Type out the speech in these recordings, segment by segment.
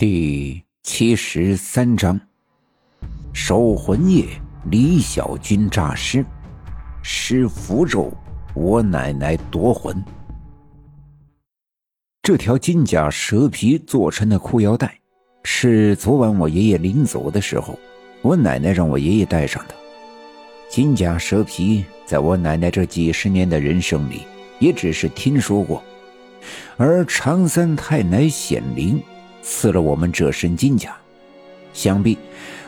第七十三章，守魂夜，李小军诈尸，施符咒，我奶奶夺魂。这条金甲蛇皮做成的裤腰带，是昨晚我爷爷临走的时候，我奶奶让我爷爷带上的。金甲蛇皮，在我奶奶这几十年的人生里，也只是听说过，而常三太奶显灵。赐了我们这身金甲，想必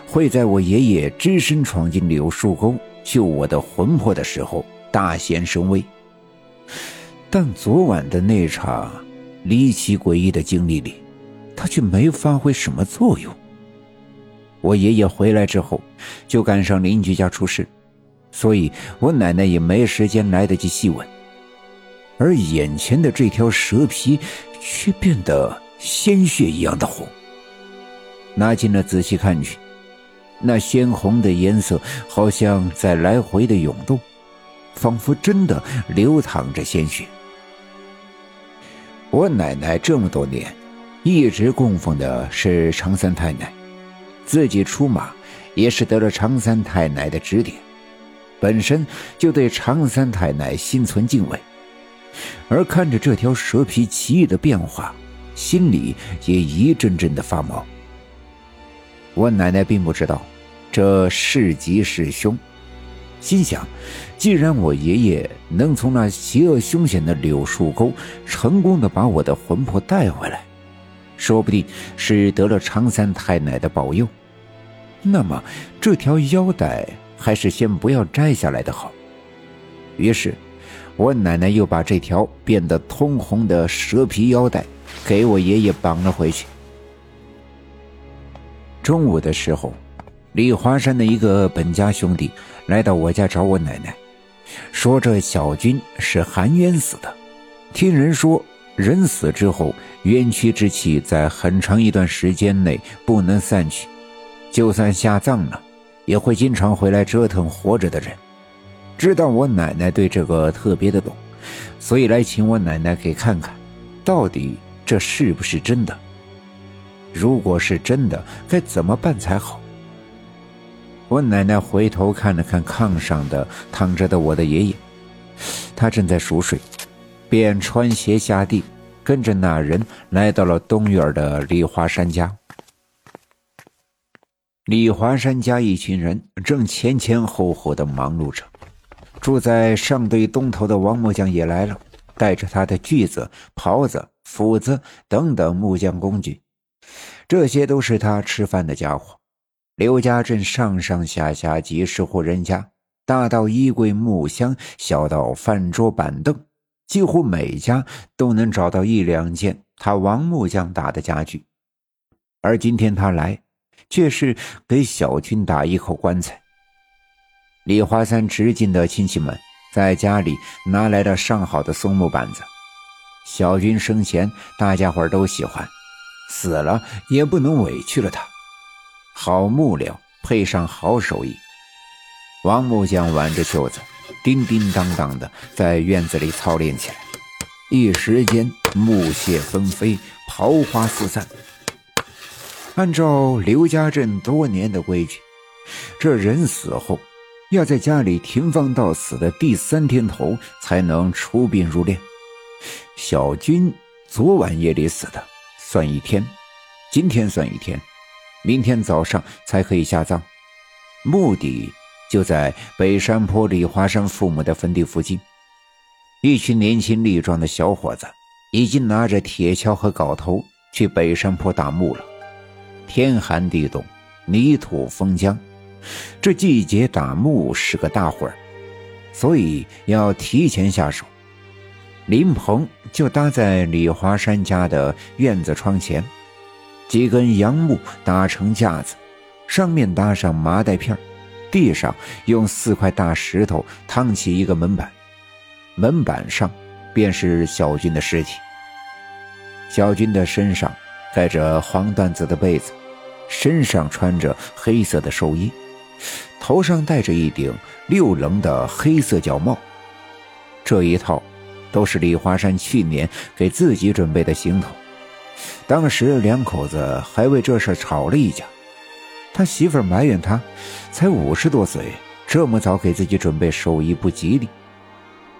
会在我爷爷只身闯进柳树沟救我的魂魄的时候大显神威。但昨晚的那场离奇诡异的经历里，他却没发挥什么作用。我爷爷回来之后，就赶上邻居家出事，所以我奶奶也没时间来得及细问。而眼前的这条蛇皮，却变得……鲜血一样的红，拿近了仔细看去，那鲜红的颜色好像在来回的涌动，仿佛真的流淌着鲜血。我奶奶这么多年一直供奉的是常三太奶，自己出马也是得了常三太奶的指点，本身就对常三太奶心存敬畏，而看着这条蛇皮奇异的变化。心里也一阵阵的发毛。我奶奶并不知道这是吉是凶，心想：既然我爷爷能从那邪恶凶险的柳树沟成功的把我的魂魄带回来，说不定是得了常三太奶的保佑。那么这条腰带还是先不要摘下来的好。于是，我奶奶又把这条变得通红的蛇皮腰带。给我爷爷绑了回去。中午的时候，李华山的一个本家兄弟来到我家找我奶奶，说这小军是含冤死的。听人说，人死之后，冤屈之气在很长一段时间内不能散去，就算下葬了，也会经常回来折腾活着的人。知道我奶奶对这个特别的懂，所以来请我奶奶给看看，到底。这是不是真的？如果是真的，该怎么办才好？我奶奶回头看了看炕上的躺着的我的爷爷，他正在熟睡，便穿鞋下地，跟着那人来到了东院的李华山家。李华山家一群人正前前后后的忙碌着，住在上队东头的王木匠也来了，带着他的锯子、刨子。斧子等等木匠工具，这些都是他吃饭的家伙。刘家镇上上下下几十户人家，大到衣柜木箱，小到饭桌板凳，几乎每家都能找到一两件他王木匠打的家具。而今天他来，却是给小军打一口棺材。李华三直近的亲戚们在家里拿来了上好的松木板子。小军生前，大家伙都喜欢，死了也不能委屈了他。好木料配上好手艺，王木匠挽着袖子，叮叮当当的在院子里操练起来。一时间，木屑纷飞，刨花四散。按照刘家镇多年的规矩，这人死后，要在家里停放到死的第三天头才能出殡入殓。小军昨晚夜里死的，算一天；今天算一天，明天早上才可以下葬。墓地就在北山坡李华山父母的坟地附近。一群年轻力壮的小伙子已经拿着铁锹和镐头去北山坡打墓了。天寒地冻，泥土封浆，这季节打木是个大活儿，所以要提前下手。林棚就搭在李华山家的院子窗前，几根杨木搭成架子，上面搭上麻袋片地上用四块大石头趟起一个门板，门板上便是小军的尸体。小军的身上盖着黄缎子的被子，身上穿着黑色的寿衣，头上戴着一顶六棱的黑色角帽，这一套。都是李华山去年给自己准备的行头，当时两口子还为这事吵了一架。他媳妇埋怨他，才五十多岁，这么早给自己准备寿衣不吉利。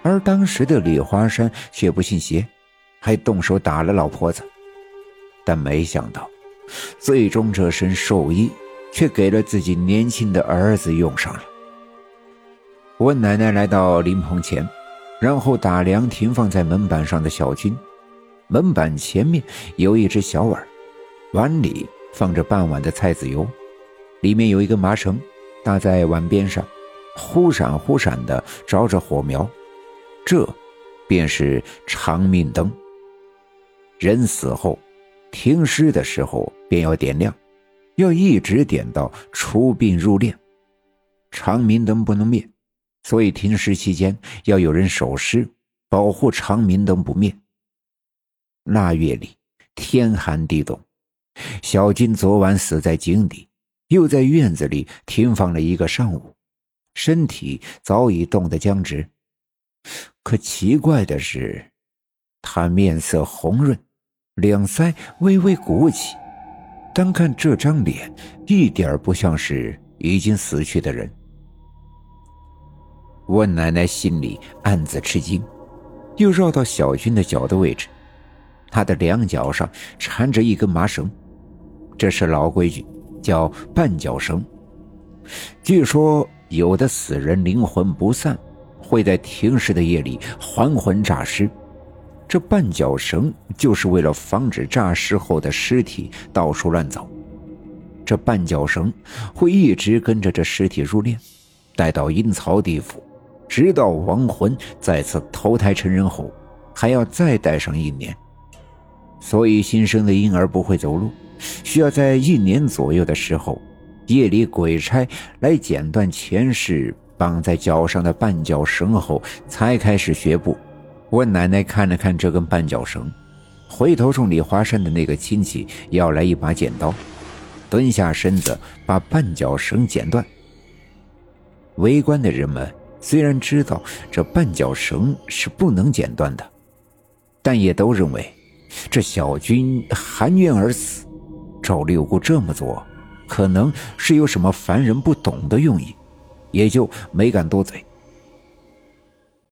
而当时的李华山却不信邪，还动手打了老婆子。但没想到，最终这身寿衣却给了自己年轻的儿子用上了。我奶奶来到灵棚前，然后打量停放在门板上的小军。门板前面有一只小碗，碗里放着半碗的菜籽油。里面有一根麻绳，搭在碗边上，忽闪忽闪的着着火苗，这便是长命灯。人死后，停尸的时候便要点亮，要一直点到出殡入殓。长明灯不能灭，所以停尸期间要有人守尸，保护长明灯不灭。腊月里，天寒地冻，小金昨晚死在井底。又在院子里停放了一个上午，身体早已冻得僵直。可奇怪的是，他面色红润，两腮微微鼓起，单看这张脸，一点不像是已经死去的人。温奶奶心里暗自吃惊，又绕到小军的脚的位置，他的两脚上缠着一根麻绳，这是老规矩。叫绊脚绳。据说有的死人灵魂不散，会在停尸的夜里还魂诈尸。这绊脚绳就是为了防止诈尸后的尸体到处乱走。这绊脚绳会一直跟着这尸体入殓，带到阴曹地府，直到亡魂再次投胎成人后，还要再带上一年。所以新生的婴儿不会走路。需要在一年左右的时候，夜里鬼差来剪断前世绑在脚上的绊脚绳后，才开始学步。我奶奶看了看这根绊脚绳，回头冲李华山的那个亲戚要来一把剪刀，蹲下身子把绊脚绳剪断。围观的人们虽然知道这绊脚绳是不能剪断的，但也都认为这小军含冤而死。赵六姑这么做，可能是有什么凡人不懂的用意，也就没敢多嘴。